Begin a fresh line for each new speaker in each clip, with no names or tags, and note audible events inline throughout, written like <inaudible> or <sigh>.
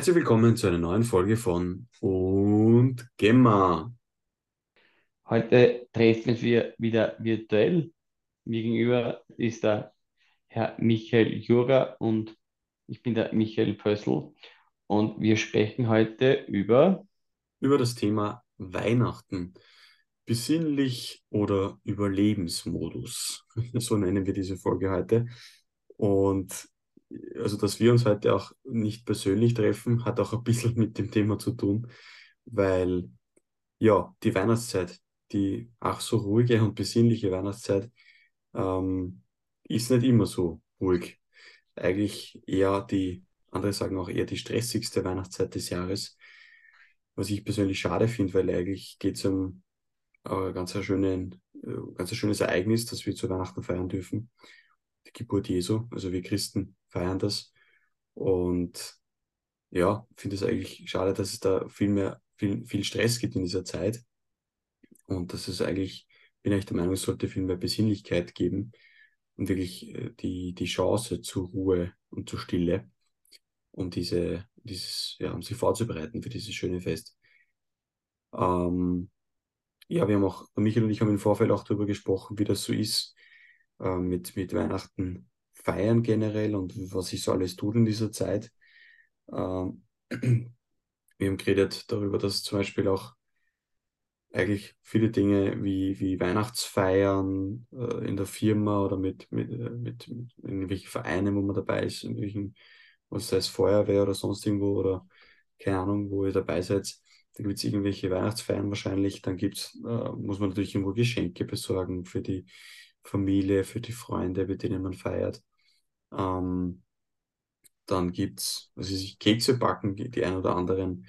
Herzlich willkommen zu einer neuen Folge von Und Gemma.
Heute treffen wir wieder virtuell. Mir gegenüber ist der Herr Michael Jura und ich bin der Michael Pössl. Und wir sprechen heute über
Über das Thema Weihnachten. Besinnlich oder Überlebensmodus. <laughs> So nennen wir diese Folge heute. Und also, dass wir uns heute auch nicht persönlich treffen, hat auch ein bisschen <laughs> mit dem Thema zu tun, weil ja, die Weihnachtszeit, die ach so ruhige und besinnliche Weihnachtszeit, ähm, ist nicht immer so ruhig. Eigentlich eher die, andere sagen auch eher die stressigste Weihnachtszeit des Jahres, was ich persönlich schade finde, weil eigentlich geht es um äh, ganz, ein schönen, äh, ganz ein schönes Ereignis, das wir zu Weihnachten feiern dürfen. Die Geburt Jesu. Also wir Christen feiern das. Und ja, finde es eigentlich schade, dass es da viel mehr, viel, viel Stress gibt in dieser Zeit. Und dass es eigentlich, bin ich der Meinung, es sollte viel mehr Besinnlichkeit geben und wirklich äh, die, die Chance zur Ruhe und zur Stille, um diese, dieses, ja, um sich vorzubereiten für dieses schöne Fest. Ähm, ja, wir haben auch, Michael und ich haben im Vorfeld auch darüber gesprochen, wie das so ist, äh, mit, mit Weihnachten feiern generell und was sich so alles tut in dieser Zeit. Ähm, wir haben geredet darüber, dass zum Beispiel auch eigentlich viele Dinge wie, wie Weihnachtsfeiern äh, in der Firma oder mit, mit, äh, mit, mit irgendwelchen Vereinen, wo man dabei ist, in welchen, was sei es Feuerwehr oder sonst irgendwo oder keine Ahnung, wo ihr dabei seid. Da gibt es irgendwelche Weihnachtsfeiern wahrscheinlich. Dann gibt's, äh, muss man natürlich irgendwo Geschenke besorgen für die Familie, für die Freunde, mit denen man feiert. Ähm, dann gibt's, also sich Kekse backen, die ein oder anderen.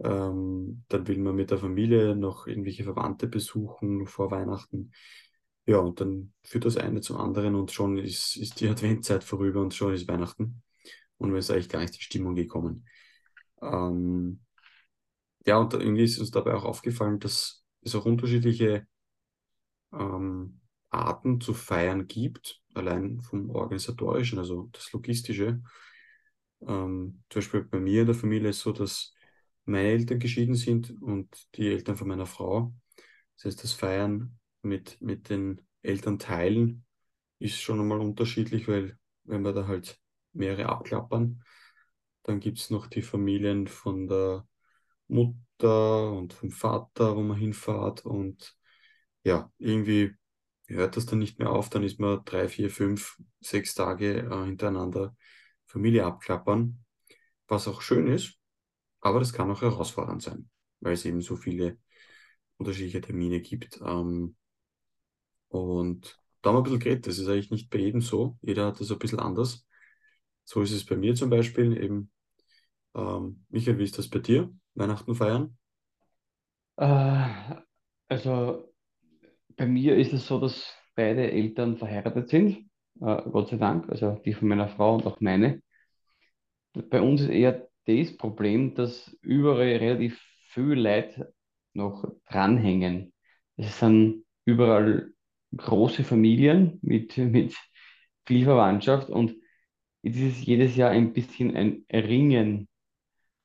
Ähm, dann will man mit der Familie noch irgendwelche Verwandte besuchen vor Weihnachten. Ja, und dann führt das eine zum anderen und schon ist, ist die <laughs> Adventzeit vorüber und schon ist Weihnachten. Und man ist eigentlich gar nicht in Stimmung gekommen. Ähm, ja, und irgendwie ist uns dabei auch aufgefallen, dass es auch unterschiedliche ähm, Arten zu feiern gibt, allein vom organisatorischen, also das logistische. Ähm, zum Beispiel bei mir in der Familie ist so, dass meine Eltern geschieden sind und die Eltern von meiner Frau. Das heißt, das Feiern mit, mit den Elternteilen ist schon einmal unterschiedlich, weil wenn wir da halt mehrere abklappern, dann gibt es noch die Familien von der Mutter und vom Vater, wo man hinfahrt und ja, irgendwie hört das dann nicht mehr auf, dann ist man drei, vier, fünf, sechs Tage äh, hintereinander Familie abklappern, was auch schön ist, aber das kann auch herausfordernd sein, weil es eben so viele unterschiedliche Termine gibt. Ähm, und da haben wir ein bisschen geredet, das ist eigentlich nicht bei jedem so, jeder hat das ein bisschen anders. So ist es bei mir zum Beispiel eben. Ähm, Michael, wie ist das bei dir? Weihnachten feiern?
Äh, also bei mir ist es so, dass beide Eltern verheiratet sind, äh, Gott sei Dank, also die von meiner Frau und auch meine. Bei uns ist eher das Problem, dass überall relativ viel Leute noch dranhängen. Es sind überall große Familien mit, <laughs> mit viel Verwandtschaft und es ist jedes Jahr ein bisschen ein Ringen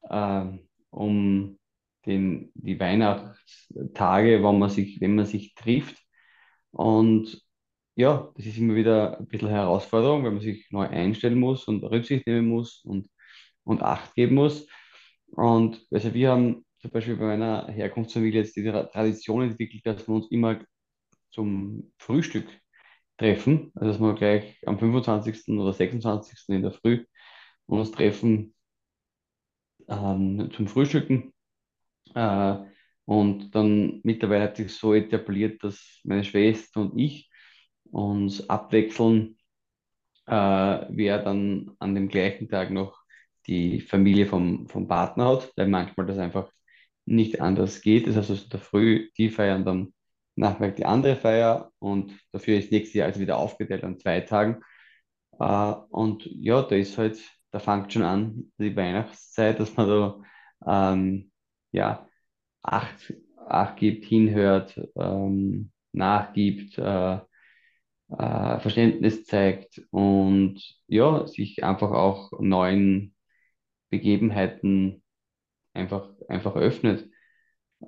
äh, um den, die Weihnachtstage, wo man sich, wenn man sich trifft. Und ja, das ist immer wieder ein bisschen Herausforderung, weil man sich neu einstellen muss und Rücksicht nehmen muss und, und Acht geben muss. Und also wir haben zum Beispiel bei meiner Herkunftsfamilie jetzt diese Tradition entwickelt, dass wir uns immer zum Frühstück treffen. Also dass wir gleich am 25. oder 26. in der Früh uns treffen ähm, zum Frühstücken. Äh, und dann mittlerweile hat sich so etabliert, dass meine Schwester und ich uns abwechseln, äh, wer dann an dem gleichen Tag noch die Familie vom, vom Partner hat, weil manchmal das einfach nicht anders geht. Das heißt, also der Früh, die feiern dann nachmittag die andere Feier und dafür ist nächstes Jahr also wieder aufgeteilt an zwei Tagen. Äh, und ja, da ist halt, da fängt schon an, die Weihnachtszeit, dass man da ähm, ja, Acht, Acht gibt, hinhört, ähm, nachgibt, äh, äh, Verständnis zeigt und ja, sich einfach auch neuen Begebenheiten einfach, einfach öffnet.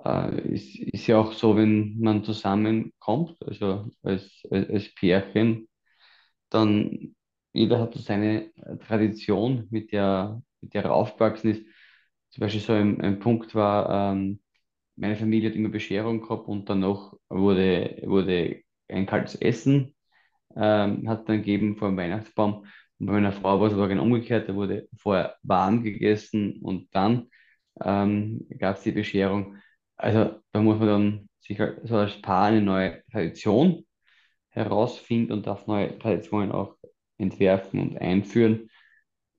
Äh, ist, ist ja auch so, wenn man zusammenkommt, also als, als, als Pärchen, dann jeder hat so seine Tradition, mit der, mit der er aufgewachsen ist. Zum Beispiel so ein, ein Punkt war, ähm, meine Familie hat immer Bescherung gehabt und danach wurde, wurde ein kaltes Essen ähm, hat dann gegeben vor dem Weihnachtsbaum. Und bei meiner Frau war es aber genau umgekehrt, da wurde vorher warm gegessen und dann ähm, gab es die Bescherung. Also da muss man dann sich halt so als Paar eine neue Tradition herausfinden und darf neue Traditionen auch entwerfen und einführen.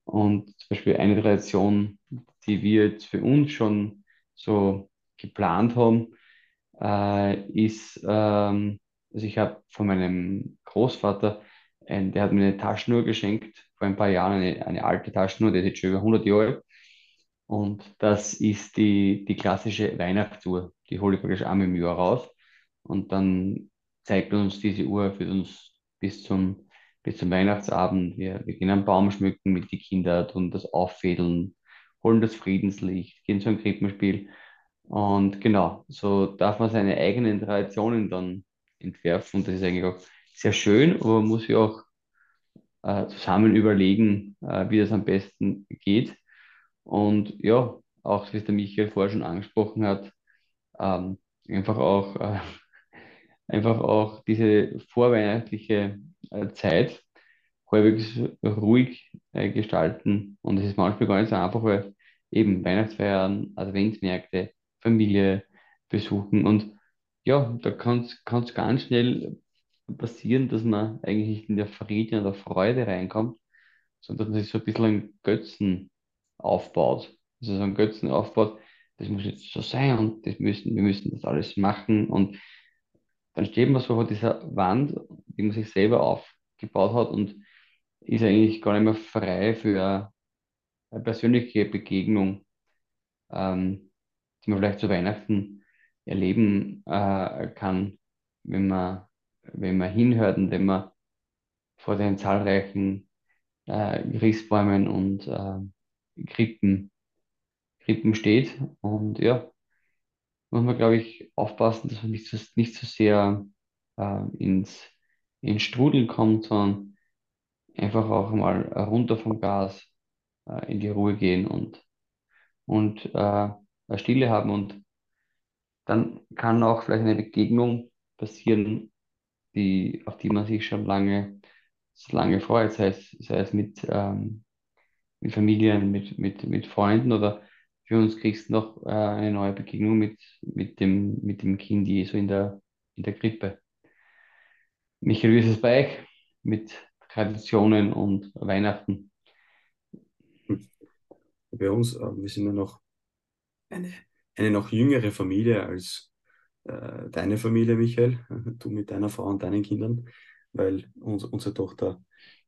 Und zum Beispiel eine Tradition, die wir jetzt für uns schon so geplant haben, äh, ist, ähm, also ich habe von meinem Großvater, ein, der hat mir eine Taschenuhr geschenkt, vor ein paar Jahren eine, eine alte Taschenuhr, die ist jetzt schon über 100 Jahre alt. Und das ist die, die klassische Weihnachtsuhr. Die hole ich praktisch einmal im Jahr raus. Und dann zeigt uns diese Uhr, für uns bis zum, bis zum Weihnachtsabend. Wir, wir gehen einen Baum schmücken mit den Kindern, tun das auffädeln, holen das Friedenslicht, gehen zu einem Krippenspiel. Und genau, so darf man seine eigenen Traditionen dann entwerfen. Und das ist eigentlich auch sehr schön, aber man muss ja auch äh, zusammen überlegen, äh, wie das am besten geht. Und ja, auch wie es der Michael vorher schon angesprochen hat, ähm, einfach auch, äh, <laughs> einfach auch diese vorweihnachtliche äh, Zeit halbwegs ruhig äh, gestalten. Und es ist manchmal gar nicht so einfach, weil eben Weihnachtsfeiern, Adventsmärkte, Familie besuchen. Und ja, da kann es ganz schnell passieren, dass man eigentlich nicht in der Friede und der Freude reinkommt, sondern dass man sich so ein bisschen einen Götzen aufbaut. Also so einen Götzen aufbaut, das muss jetzt so sein und das müssen, wir müssen das alles machen. Und dann steht man so vor dieser Wand, die man sich selber aufgebaut hat und ist eigentlich gar nicht mehr frei für persönliche Begegnung. Ähm, die man vielleicht zu Weihnachten erleben äh, kann, wenn man, wenn man hinhört und wenn man vor den zahlreichen äh, Christbäumen und äh, Krippen, Krippen steht. Und ja, muss man, glaube ich, aufpassen, dass man nicht so, nicht so sehr äh, ins, ins Strudeln kommt, sondern einfach auch mal runter vom Gas äh, in die Ruhe gehen und, und äh, Stille haben und dann kann auch vielleicht eine Begegnung passieren, die, auf die man sich schon lange, lange freut, sei es, sei es mit, ähm, mit Familien, mit, mit, mit Freunden oder für uns Christen noch äh, eine neue Begegnung mit, mit, dem, mit dem Kind Jesu in der, in der Krippe. Michael, wie ist es bei euch mit Traditionen und Weihnachten?
Bei uns, äh, wir sind ja noch eine, eine noch jüngere Familie als äh, deine Familie, Michael, <laughs> du mit deiner Frau und deinen Kindern, weil uns, unsere Tochter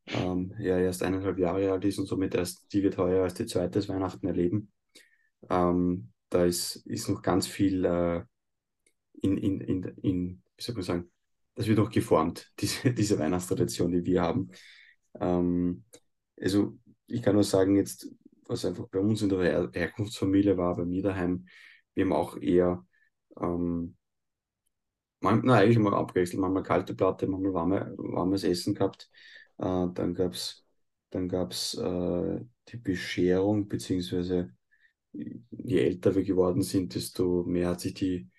ähm, ja erst eineinhalb Jahre alt ist und somit erst, die wird heuer als die zweite Weihnachten erleben. Ähm, da ist, ist noch ganz viel äh, in, in, in, in, wie soll man sagen, das wird noch geformt, <laughs> diese, diese Weihnachtstradition, die wir haben. Ähm, also ich kann nur sagen, jetzt was einfach bei uns in der Her Herkunftsfamilie war, bei mir daheim, wir haben auch eher, ähm, manchmal, eigentlich immer abgewechselt, manchmal kalte Platte, manchmal warme, warmes Essen gehabt. Äh, dann gab es dann gab's, äh, die Bescherung, beziehungsweise je älter wir geworden sind, desto mehr hat sich die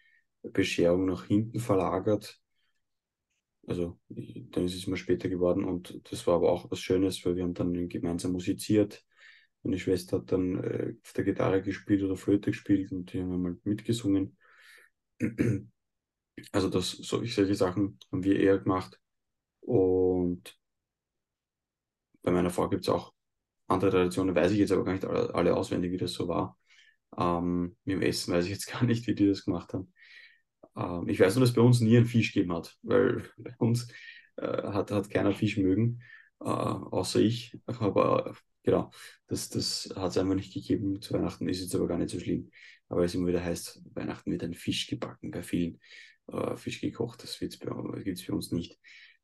Bescherung nach hinten verlagert. Also dann ist es immer später geworden und das war aber auch was Schönes, weil wir haben dann gemeinsam musiziert meine Schwester hat dann äh, auf der Gitarre gespielt oder Flöte gespielt und die haben mal mitgesungen. Also das, so, solche Sachen haben wir eher gemacht. Und bei meiner Frau gibt es auch andere Traditionen, weiß ich jetzt aber gar nicht alle, alle auswendig, wie das so war. Ähm, mit dem Essen weiß ich jetzt <laughs> gar nicht, wie die das gemacht haben. Ähm, ich weiß nur, dass bei uns nie ein Fisch gegeben hat, weil <laughs> bei uns äh, hat, hat keiner Fisch mögen, äh, außer ich. Aber Genau, das, das hat es einfach nicht gegeben. Zu Weihnachten ist jetzt aber gar nicht so schlimm. Aber es immer wieder heißt, Weihnachten wird ein Fisch gebacken bei vielen. Äh, Fisch gekocht, das gibt es für uns nicht.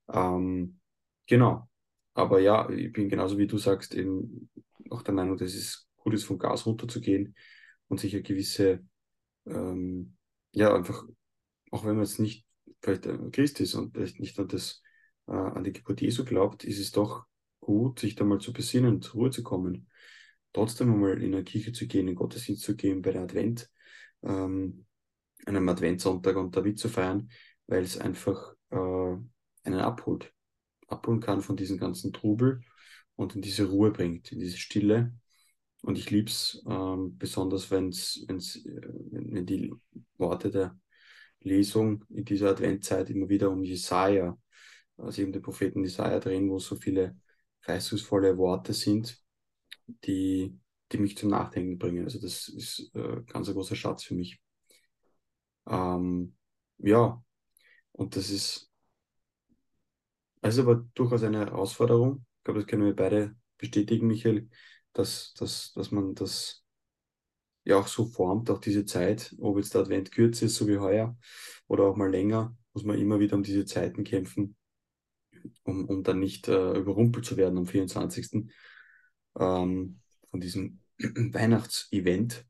Ähm, genau. Aber ja, ich bin genauso wie du sagst, eben auch der Meinung, dass es gut ist, vom Gas runterzugehen und sich eine gewisse, ähm, ja, einfach, auch wenn man jetzt nicht vielleicht Christ ist und vielleicht nicht an das, äh, an die Geburt Jesu glaubt, ist es doch gut, sich da mal zu besinnen, zur Ruhe zu kommen. Trotzdem einmal in eine Kirche zu gehen, in Gottesdienst zu gehen, bei der Advent, ähm, einem Adventssonntag und David zu feiern, weil es einfach äh, einen abholt. Abholen kann von diesem ganzen Trubel und in diese Ruhe bringt, in diese Stille. Und ich liebe es ähm, besonders, wenn's, wenn's, äh, wenn die Worte der Lesung in dieser Adventzeit immer wieder um Jesaja, also eben den Propheten Jesaja drehen, wo so viele verheißungsvolle Worte sind, die, die mich zum Nachdenken bringen. Also das ist äh, ganz ein großer Schatz für mich. Ähm, ja, und das ist, also aber durchaus eine Herausforderung. Ich glaube, das können wir beide bestätigen, Michael, dass, dass, dass man das ja auch so formt, auch diese Zeit, ob jetzt der Advent kürzer ist, so wie heuer, oder auch mal länger, muss man immer wieder um diese Zeiten kämpfen, um, um dann nicht äh, überrumpelt zu werden am 24. Ähm, von diesem <clears throat> Weihnachtsevent,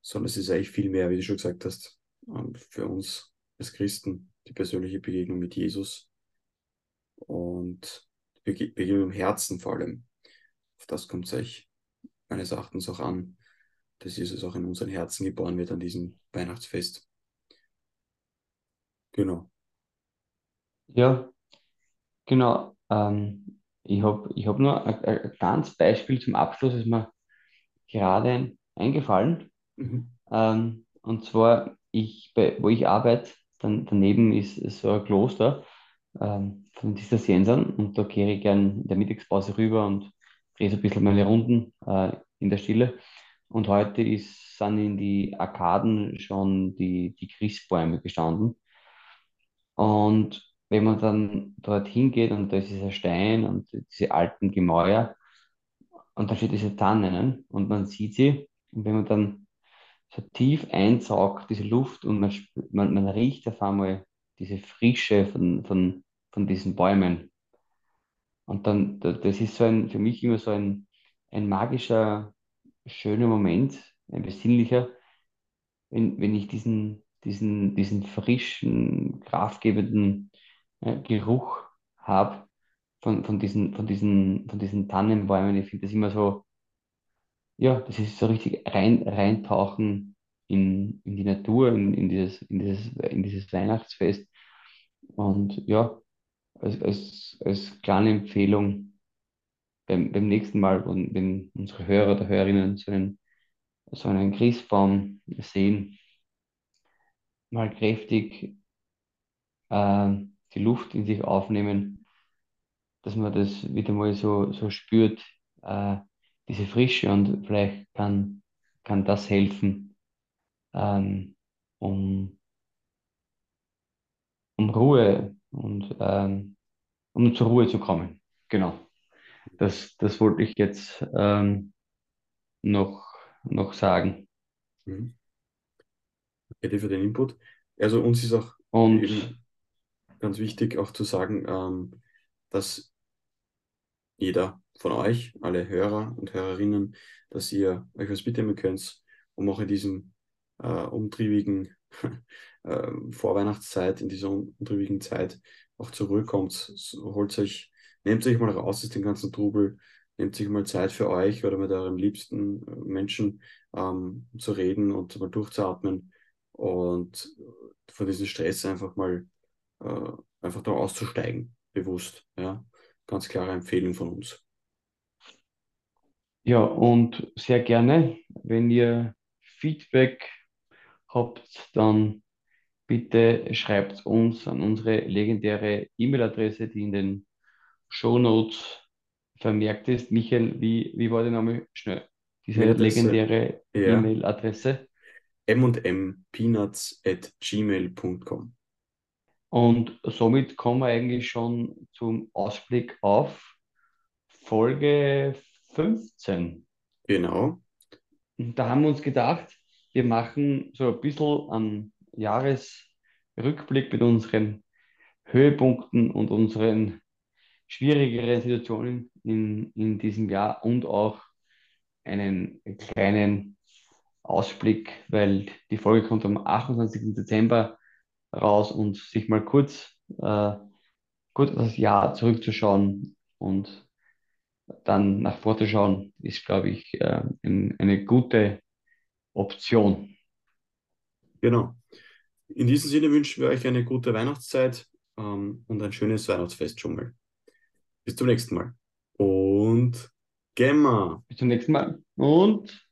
sondern es ist eigentlich viel mehr, wie du schon gesagt hast, ähm, für uns als Christen die persönliche Begegnung mit Jesus und die Begegnung im Herzen vor allem. Auf das kommt es eigentlich meines Erachtens auch an, dass Jesus auch in unseren Herzen geboren wird an diesem Weihnachtsfest. Genau.
Ja, genau. Ähm, ich habe ich hab nur ein, ein ganz Beispiel zum Abschluss, ist mir gerade eingefallen.
Mhm.
Ähm, und zwar, ich, bei, wo ich arbeite, dann daneben ist, ist so ein Kloster ähm, von Zisterziensern und da kehre ich gern in der Mittagspause rüber und drehe so ein bisschen meine Runden äh, in der Stille. Und heute ist, sind in die Arkaden schon die, die Christbäume gestanden. Und wenn man dann dorthin geht und da ist dieser Stein und diese alten Gemäuer und da steht diese Tannen und man sieht sie und wenn man dann so tief einsaugt, diese Luft und man, man, man riecht auf einmal diese Frische von, von, von diesen Bäumen. Und dann, das ist so ein, für mich immer so ein, ein magischer, schöner Moment, ein besinnlicher, wenn, wenn ich diesen, diesen, diesen frischen, kraftgebenden äh, Geruch habe von, von, diesen, von, diesen, von diesen Tannenbäumen. Ich finde das immer so, ja, das ist so richtig rein, reintauchen in, in die Natur, in, in dieses, in dieses, in dieses Weihnachtsfest. Und ja, als, als, als kleine Empfehlung beim, beim nächsten Mal, wenn, wenn unsere Hörer oder Hörerinnen so einen, so einen Christbaum sehen, mal kräftig äh, die Luft in sich aufnehmen, dass man das wieder mal so, so spürt, äh, diese Frische und vielleicht kann, kann das helfen, ähm, um, um Ruhe und ähm, um zur Ruhe zu kommen. Genau. Das, das wollte ich jetzt ähm, noch, noch sagen.
Mhm. Danke für den Input. Also uns ist auch
Und
eben ganz wichtig auch zu sagen, ähm, dass jeder von euch, alle Hörer und Hörerinnen, dass ihr euch was mitnehmen könnt, um auch in diesem äh, umtriebigen <laughs> äh, Vorweihnachtszeit, in dieser umtriebigen Zeit auch zurückkommt. Holt euch, nehmt euch mal raus aus dem ganzen Trubel, nehmt sich mal Zeit für euch oder mit eurem liebsten äh, Menschen ähm, zu reden und mal durchzuatmen und von diesem Stress einfach mal äh, einfach da auszusteigen, bewusst. Ja? Ganz klare Empfehlung von uns.
ja, und sehr gerne, wenn ihr Feedback habt, dann bitte schreibt uns an unsere legendäre E-Mail-Adresse, die in den Shownotes vermerkt ist. Michael, wie, wie war der Name? Schnell. Diese
Mailadresse,
legendäre
ja,
E-Mail-Adresse.
m&mpeanuts at gmail.com.
Und somit kommen wir eigentlich schon zum Ausblick auf Folge 15.
Genau.
Und da haben wir uns gedacht, wir machen so ein bisschen einen Jahresrückblick mit unseren Höhepunkten und unseren schwierigeren Situationen in, in diesem Jahr und auch einen kleinen Ausblick, weil die Folge kommt am 28. Dezember raus und sich mal kurz, äh, kurz das Jahr zurückzuschauen und dann nach vorzuschauen, ist, glaube ich, äh, ein, eine gute Option.
Genau. In diesem Sinne wünschen wir euch eine gute Weihnachtszeit ähm, und ein schönes Weihnachtsfest schon mal. Bis zum nächsten Mal. Und Gemma.
Bis zum nächsten Mal. Und